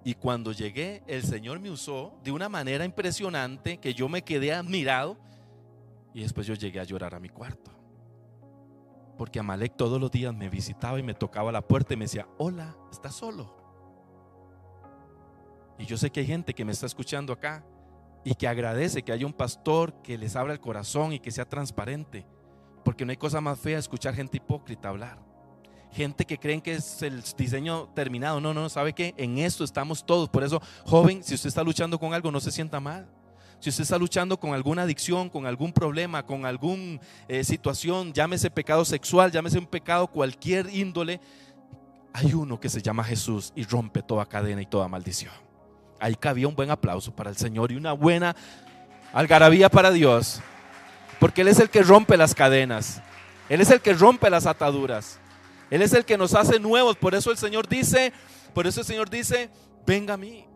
Y cuando llegué, el Señor me usó de una manera impresionante que yo me quedé admirado. Y después yo llegué a llorar a mi cuarto. Porque Amalek todos los días me visitaba y me tocaba la puerta y me decía, hola, ¿estás solo? Y yo sé que hay gente que me está escuchando acá y que agradece que haya un pastor que les abra el corazón y que sea transparente. Porque no hay cosa más fea escuchar gente hipócrita hablar. Gente que creen que es el diseño terminado. No, no, ¿sabe qué? En esto estamos todos. Por eso, joven, si usted está luchando con algo, no se sienta mal. Si usted está luchando con alguna adicción, con algún problema, con alguna eh, situación, llámese pecado sexual, llámese un pecado cualquier índole, hay uno que se llama Jesús y rompe toda cadena y toda maldición ahí cabía un buen aplauso para el Señor y una buena algarabía para Dios. Porque Él es el que rompe las cadenas. Él es el que rompe las ataduras. Él es el que nos hace nuevos. Por eso el Señor dice, por eso el Señor dice, venga a mí.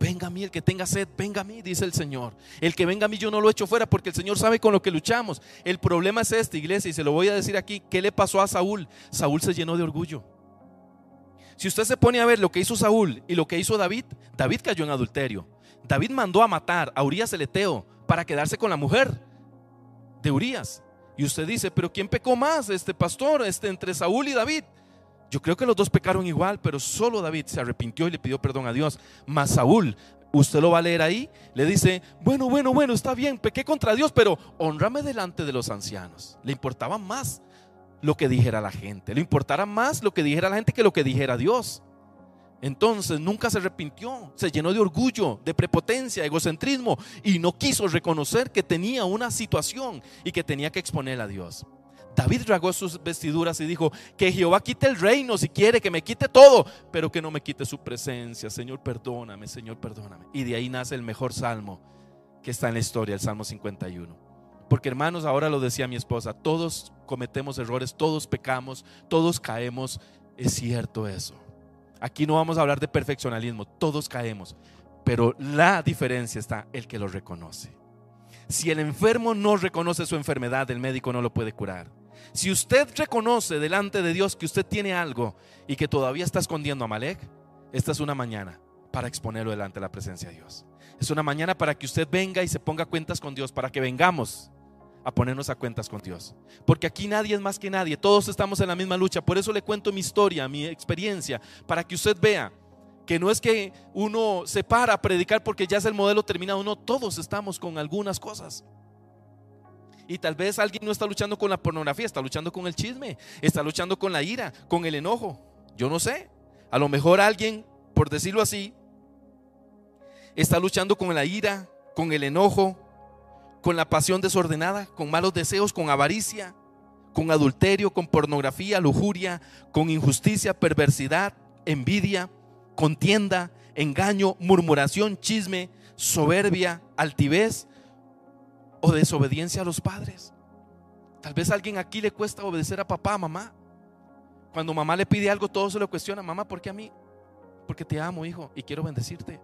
Venga a mí, el que tenga sed, venga a mí, dice el Señor. El que venga a mí yo no lo echo fuera porque el Señor sabe con lo que luchamos. El problema es este, iglesia, y se lo voy a decir aquí, ¿qué le pasó a Saúl? Saúl se llenó de orgullo. Si usted se pone a ver lo que hizo Saúl y lo que hizo David, David cayó en adulterio. David mandó a matar a Urias el Eteo para quedarse con la mujer de Urias. Y usted dice, pero ¿quién pecó más, este pastor, este, entre Saúl y David? Yo creo que los dos pecaron igual, pero solo David se arrepintió y le pidió perdón a Dios. Mas Saúl, usted lo va a leer ahí, le dice, bueno, bueno, bueno, está bien, pequé contra Dios, pero honrame delante de los ancianos. Le importaba más lo que dijera la gente. Le importara más lo que dijera la gente que lo que dijera Dios. Entonces nunca se arrepintió, se llenó de orgullo, de prepotencia, egocentrismo y no quiso reconocer que tenía una situación y que tenía que exponer a Dios. David rasgó sus vestiduras y dijo, que Jehová quite el reino si quiere, que me quite todo, pero que no me quite su presencia. Señor, perdóname, Señor, perdóname. Y de ahí nace el mejor salmo que está en la historia, el Salmo 51. Porque hermanos, ahora lo decía mi esposa, todos cometemos errores, todos pecamos, todos caemos. Es cierto eso. Aquí no vamos a hablar de perfeccionalismo, todos caemos. Pero la diferencia está el que lo reconoce. Si el enfermo no reconoce su enfermedad, el médico no lo puede curar. Si usted reconoce delante de Dios que usted tiene algo y que todavía está escondiendo a Malek, esta es una mañana para exponerlo delante de la presencia de Dios. Es una mañana para que usted venga y se ponga cuentas con Dios, para que vengamos a ponernos a cuentas con Dios. Porque aquí nadie es más que nadie, todos estamos en la misma lucha. Por eso le cuento mi historia, mi experiencia, para que usted vea que no es que uno se para a predicar porque ya es el modelo terminado, no, todos estamos con algunas cosas. Y tal vez alguien no está luchando con la pornografía, está luchando con el chisme, está luchando con la ira, con el enojo. Yo no sé. A lo mejor alguien, por decirlo así, está luchando con la ira, con el enojo, con la pasión desordenada, con malos deseos, con avaricia, con adulterio, con pornografía, lujuria, con injusticia, perversidad, envidia, contienda, engaño, murmuración, chisme, soberbia, altivez o desobediencia a los padres. Tal vez a alguien aquí le cuesta obedecer a papá, mamá. Cuando mamá le pide algo, todo se lo cuestiona. Mamá, ¿por qué a mí? Porque te amo, hijo, y quiero bendecirte.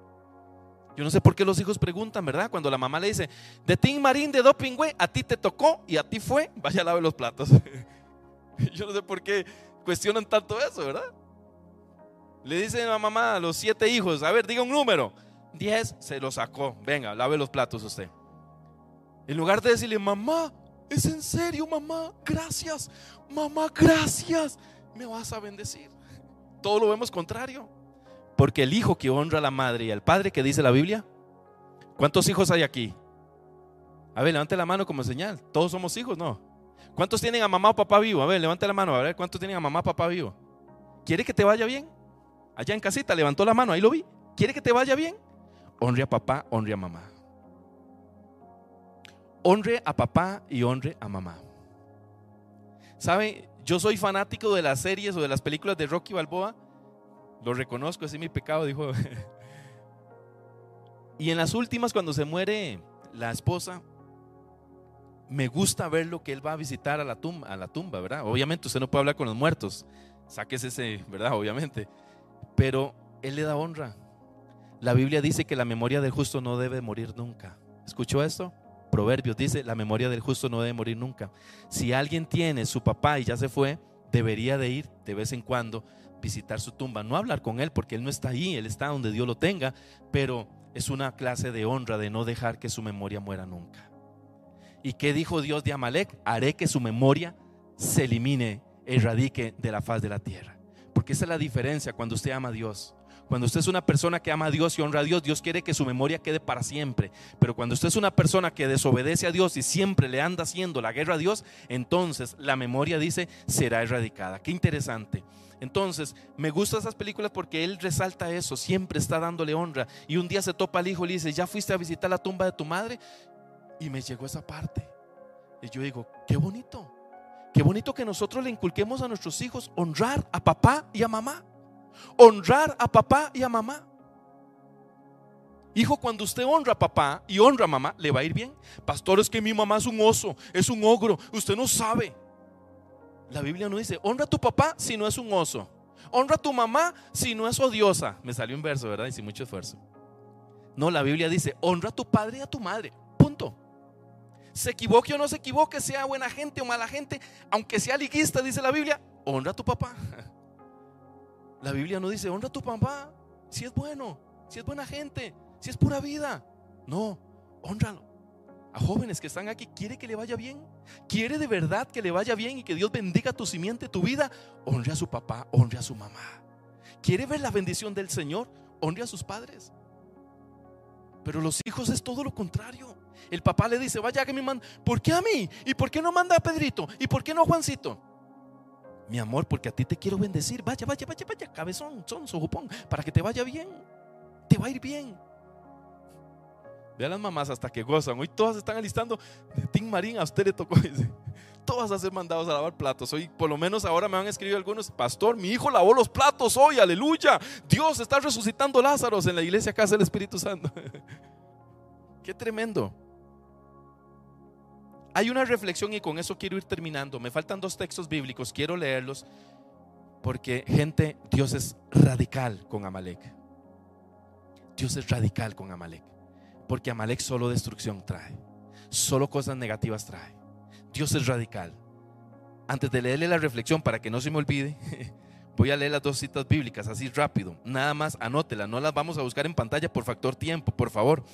Yo no sé por qué los hijos preguntan, ¿verdad? Cuando la mamá le dice, de Tim Marín de Dopingüe, a ti te tocó y a ti fue, vaya a los platos. *laughs* Yo no sé por qué cuestionan tanto eso, ¿verdad? Le dice la mamá a los siete hijos, a ver, diga un número. Diez, se lo sacó. Venga, lave los platos usted. En lugar de decirle, mamá, es en serio, mamá, gracias. Mamá, gracias. Me vas a bendecir. Todo lo vemos contrario. Porque el hijo que honra a la madre y al padre que dice la Biblia, ¿cuántos hijos hay aquí? A ver, levante la mano como señal. Todos somos hijos, ¿no? ¿Cuántos tienen a mamá o papá vivo? A ver, levante la mano, a ver, ¿cuántos tienen a mamá o papá vivo? ¿Quiere que te vaya bien? Allá en casita levantó la mano, ahí lo vi. ¿Quiere que te vaya bien? Honre a papá, honre a mamá. Honre a papá y honre a mamá. ¿Sabe? Yo soy fanático de las series o de las películas de Rocky Balboa. Lo reconozco, ese es mi pecado, dijo. *laughs* y en las últimas, cuando se muere la esposa, me gusta ver lo que él va a visitar a la tumba, a la tumba, ¿verdad? Obviamente usted no puede hablar con los muertos, sáquese ese, ¿verdad? Obviamente. Pero él le da honra. La Biblia dice que la memoria del justo no debe morir nunca. ¿Escuchó esto? Proverbios dice, la memoria del justo no debe morir nunca. Si alguien tiene su papá y ya se fue, debería de ir de vez en cuando visitar su tumba, no hablar con él porque él no está ahí, él está donde Dios lo tenga, pero es una clase de honra de no dejar que su memoria muera nunca. ¿Y qué dijo Dios de Amalek? Haré que su memoria se elimine, erradique de la faz de la tierra. Porque esa es la diferencia cuando usted ama a Dios. Cuando usted es una persona que ama a Dios y honra a Dios, Dios quiere que su memoria quede para siempre. Pero cuando usted es una persona que desobedece a Dios y siempre le anda haciendo la guerra a Dios, entonces la memoria dice será erradicada. Qué interesante. Entonces, me gustan esas películas porque él resalta eso, siempre está dándole honra. Y un día se topa al hijo y le dice, ¿ya fuiste a visitar la tumba de tu madre? Y me llegó esa parte. Y yo digo, qué bonito. Qué bonito que nosotros le inculquemos a nuestros hijos honrar a papá y a mamá. Honrar a papá y a mamá. Hijo, cuando usted honra a papá y honra a mamá, le va a ir bien. Pastor, es que mi mamá es un oso, es un ogro. Usted no sabe. La Biblia no dice, honra a tu papá si no es un oso. Honra a tu mamá si no es odiosa. Me salió un verso, ¿verdad? Y sin mucho esfuerzo. No, la Biblia dice, honra a tu padre y a tu madre. Punto se equivoque o no se equivoque, sea buena gente o mala gente, aunque sea liguista, dice la Biblia, honra a tu papá. La Biblia no dice, honra a tu papá, si es bueno, si es buena gente, si es pura vida. No, honralo. A jóvenes que están aquí, quiere que le vaya bien, quiere de verdad que le vaya bien y que Dios bendiga tu simiente, tu vida, honre a su papá, honre a su mamá. Quiere ver la bendición del Señor, honre a sus padres. Pero los hijos es todo lo contrario. El papá le dice, vaya que me manda, ¿por qué a mí? ¿Y por qué no manda a Pedrito? ¿Y por qué no a Juancito? Mi amor, porque a ti te quiero bendecir. Vaya, vaya, vaya, vaya, cabezón, son, sojupón, para que te vaya bien. Te va a ir bien. Ve a las mamás hasta que gozan. Hoy todas están alistando. Tim Marín, a usted le tocó. *laughs* Todas a ser mandados a lavar platos. Hoy, por lo menos ahora me han escrito algunos. Pastor, mi hijo lavó los platos hoy. Aleluya. Dios está resucitando Lázaros en la iglesia Casa del Espíritu Santo. *laughs* Qué tremendo. Hay una reflexión y con eso quiero ir terminando. Me faltan dos textos bíblicos, quiero leerlos porque gente, Dios es radical con Amalek. Dios es radical con Amalek. Porque Amalek solo destrucción trae. Solo cosas negativas trae. Dios es radical. Antes de leerle la reflexión, para que no se me olvide, *laughs* voy a leer las dos citas bíblicas así rápido. Nada más anótela, no las vamos a buscar en pantalla por factor tiempo, por favor.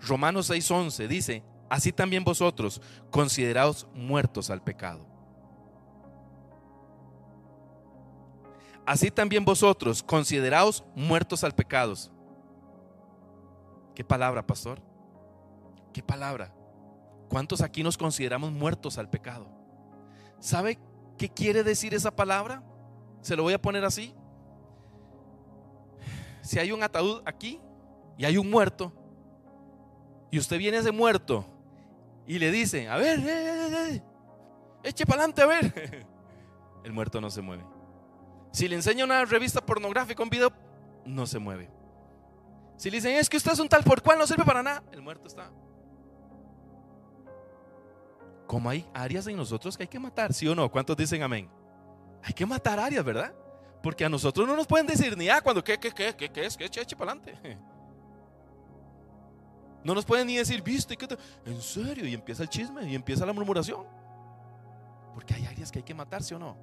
Romanos 6:11 dice, así también vosotros, consideraos muertos al pecado. Así también vosotros, consideraos muertos al pecado. ¿Qué palabra, pastor? ¿Qué palabra? ¿Cuántos aquí nos consideramos muertos al pecado? ¿Sabe qué quiere decir esa palabra? Se lo voy a poner así. Si hay un ataúd aquí y hay un muerto, y usted viene ese muerto y le dice, a ver, eh, eh, eh, eche para adelante a ver. *laughs* El muerto no se mueve. Si le enseña una revista pornográfica, un video, no se mueve. Si le dicen, es que usted es un tal por cual, no sirve para nada, el muerto está. Como hay áreas en nosotros que hay que matar, ¿sí o no? ¿Cuántos dicen amén? Hay que matar áreas, ¿verdad? Porque a nosotros no nos pueden decir ni ah, cuando, ¿qué, qué, qué, qué, qué es? ¿Qué eche, eche para adelante? *laughs* No nos pueden ni decir, viste, ¿qué en serio, y empieza el chisme y empieza la murmuración. Porque hay áreas que hay que matarse o no.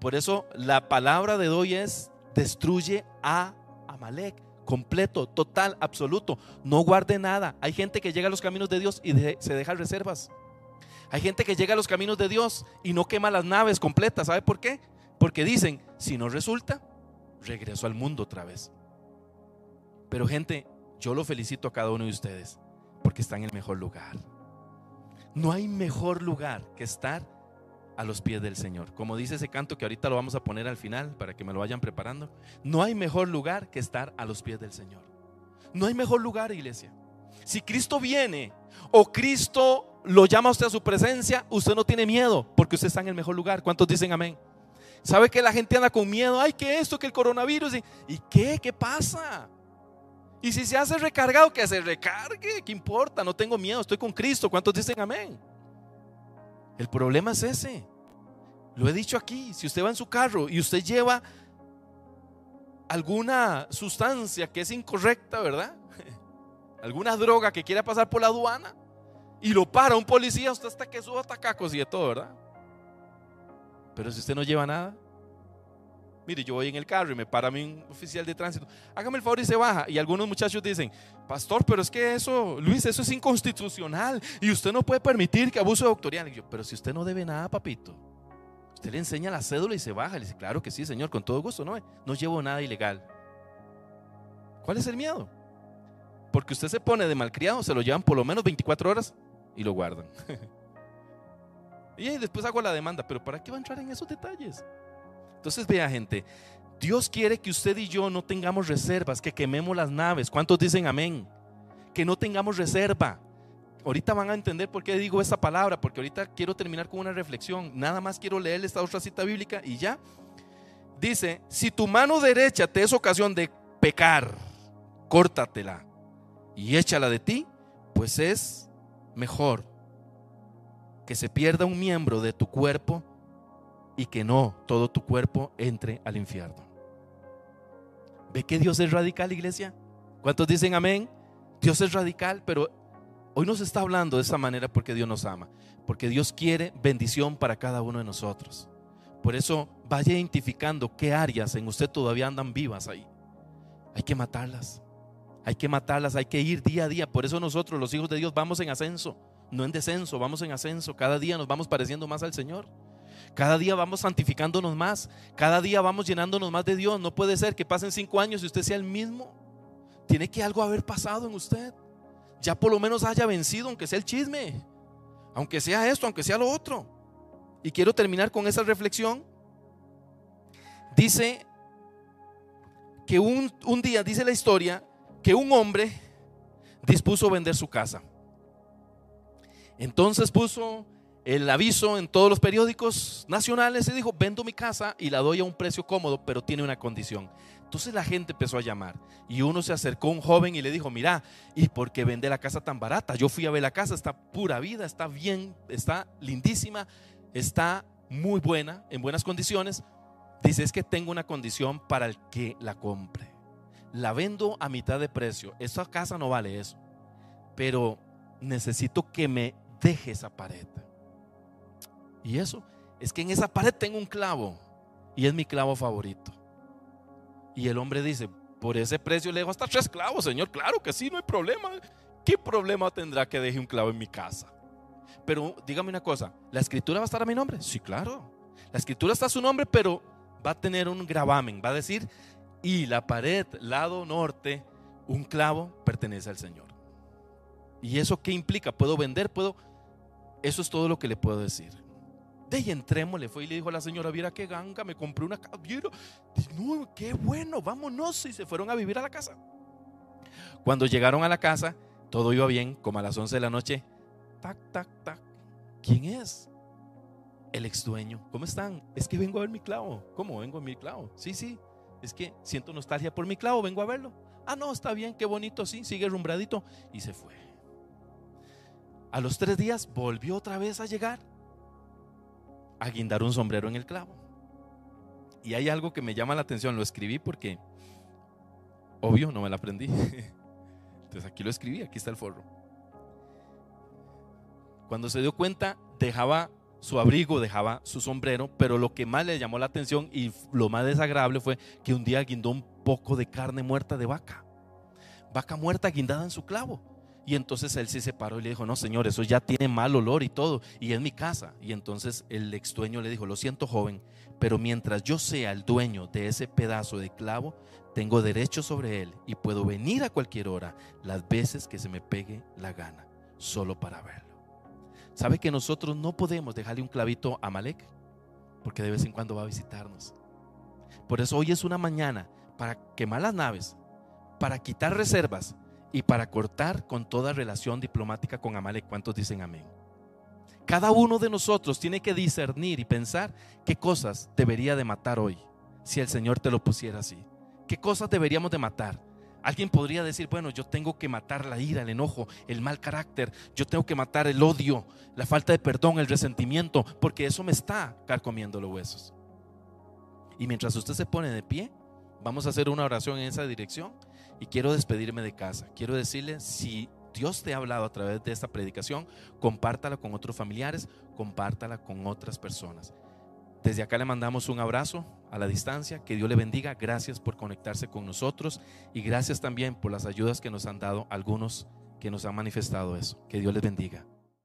Por eso la palabra de hoy es, destruye a Amalek, completo, total, absoluto. No guarde nada. Hay gente que llega a los caminos de Dios y se deja reservas. Hay gente que llega a los caminos de Dios y no quema las naves completas. ¿Sabe por qué? Porque dicen, si no resulta, regreso al mundo otra vez. Pero gente, yo lo felicito a cada uno de ustedes porque está en el mejor lugar. No hay mejor lugar que estar a los pies del Señor. Como dice ese canto que ahorita lo vamos a poner al final para que me lo vayan preparando. No hay mejor lugar que estar a los pies del Señor. No hay mejor lugar, iglesia. Si Cristo viene o Cristo lo llama a usted a su presencia, usted no tiene miedo porque usted está en el mejor lugar. ¿Cuántos dicen amén? ¿Sabe que la gente anda con miedo? Ay, que esto, que el coronavirus. ¿Y qué? ¿Qué pasa? Y si se hace recargado, que se recargue. ¿Qué importa? No tengo miedo, estoy con Cristo. ¿Cuántos dicen amén? El problema es ese. Lo he dicho aquí. Si usted va en su carro y usted lleva alguna sustancia que es incorrecta, ¿verdad? *laughs* Alguna droga que quiera pasar por la aduana y lo para un policía, usted hasta que suba tacacos y de todo, ¿verdad? Pero si usted no lleva nada, mire, yo voy en el carro y me para mi un oficial de tránsito, hágame el favor y se baja. Y algunos muchachos dicen, pastor, pero es que eso, Luis, eso es inconstitucional y usted no puede permitir que abuse doctorial. Y yo, pero si usted no debe nada, papito, usted le enseña la cédula y se baja. Le dice, claro que sí, señor, con todo gusto, no, no llevo nada ilegal. ¿Cuál es el miedo? Porque usted se pone de malcriado, se lo llevan por lo menos 24 horas y lo guardan. *laughs* y después hago la demanda, pero ¿para qué va a entrar en esos detalles? Entonces vea gente, Dios quiere que usted y yo no tengamos reservas, que quememos las naves. ¿Cuántos dicen amén? Que no tengamos reserva. Ahorita van a entender por qué digo esa palabra, porque ahorita quiero terminar con una reflexión. Nada más quiero leer esta otra cita bíblica y ya. Dice, si tu mano derecha te es ocasión de pecar, córtatela y échala de ti, pues es mejor que se pierda un miembro de tu cuerpo y que no todo tu cuerpo entre al infierno. ¿Ve que Dios es radical, iglesia? ¿Cuántos dicen amén? Dios es radical, pero hoy nos está hablando de esa manera porque Dios nos ama, porque Dios quiere bendición para cada uno de nosotros. Por eso vaya identificando qué áreas en usted todavía andan vivas ahí. Hay que matarlas. Hay que matarlas, hay que ir día a día. Por eso nosotros, los hijos de Dios, vamos en ascenso, no en descenso, vamos en ascenso. Cada día nos vamos pareciendo más al Señor. Cada día vamos santificándonos más. Cada día vamos llenándonos más de Dios. No puede ser que pasen cinco años y usted sea el mismo. Tiene que algo haber pasado en usted. Ya por lo menos haya vencido, aunque sea el chisme. Aunque sea esto, aunque sea lo otro. Y quiero terminar con esa reflexión. Dice que un, día, dice la historia, que un hombre dispuso vender su casa. Entonces puso el aviso en todos los periódicos nacionales y dijo, vendo mi casa y la doy a un precio cómodo, pero tiene una condición. Entonces la gente empezó a llamar y uno se acercó a un joven y le dijo, mira, ¿y por qué vende la casa tan barata? Yo fui a ver la casa, está pura vida, está bien, está lindísima, está muy buena, en buenas condiciones. Dice, es que tengo una condición para el que la compre la vendo a mitad de precio. Esa casa no vale eso. Pero necesito que me deje esa pared. Y eso es que en esa pared tengo un clavo. Y es mi clavo favorito. Y el hombre dice, por ese precio le dejo hasta tres clavos, señor. Claro que sí, no hay problema. ¿Qué problema tendrá que deje un clavo en mi casa? Pero dígame una cosa, ¿la escritura va a estar a mi nombre? Sí, claro. La escritura está a su nombre, pero va a tener un gravamen. Va a decir, y la pared lado norte, un clavo, pertenece al Señor. ¿Y eso qué implica? ¿Puedo vender? ¿Puedo? Eso es todo lo que le puedo decir. De ahí entremos, le fue y le dijo a la señora, viera qué ganga, me compré una casa. No, qué bueno, vámonos. Y se fueron a vivir a la casa. Cuando llegaron a la casa, todo iba bien, como a las 11 de la noche. Tac, tac, tac. ¿Quién es? El ex dueño. ¿Cómo están? Es que vengo a ver mi clavo. ¿Cómo vengo a mi clavo? Sí, sí es que siento nostalgia por mi clavo, vengo a verlo. Ah, no, está bien, qué bonito, sí, sigue rumbradito. Y se fue. A los tres días volvió otra vez a llegar a guindar un sombrero en el clavo. Y hay algo que me llama la atención, lo escribí porque, obvio, no me lo aprendí. *laughs* Entonces aquí lo escribí, aquí está el forro. Cuando se dio cuenta, dejaba su abrigo, dejaba su sombrero, pero lo que más le llamó la atención y lo más desagradable fue que un día guindó un poco de carne muerta de vaca. Vaca muerta guindada en su clavo. Y entonces él se separó y le dijo, no señor, eso ya tiene mal olor y todo, y es mi casa. Y entonces el ex dueño le dijo, lo siento joven, pero mientras yo sea el dueño de ese pedazo de clavo, tengo derecho sobre él y puedo venir a cualquier hora, las veces que se me pegue la gana, solo para verlo. ¿Sabe que nosotros no podemos dejarle un clavito a Malek? Porque de vez en cuando va a visitarnos. Por eso hoy es una mañana para quemar las naves, para quitar reservas y para cortar con toda relación diplomática con Amalek. ¿Cuántos dicen amén? Cada uno de nosotros tiene que discernir y pensar qué cosas debería de matar hoy, si el Señor te lo pusiera así. ¿Qué cosas deberíamos de matar? Alguien podría decir, bueno, yo tengo que matar la ira, el enojo, el mal carácter, yo tengo que matar el odio, la falta de perdón, el resentimiento, porque eso me está carcomiendo los huesos. Y mientras usted se pone de pie, vamos a hacer una oración en esa dirección y quiero despedirme de casa. Quiero decirle, si Dios te ha hablado a través de esta predicación, compártala con otros familiares, compártala con otras personas. Desde acá le mandamos un abrazo a la distancia, que Dios le bendiga, gracias por conectarse con nosotros y gracias también por las ayudas que nos han dado algunos que nos han manifestado eso. Que Dios les bendiga.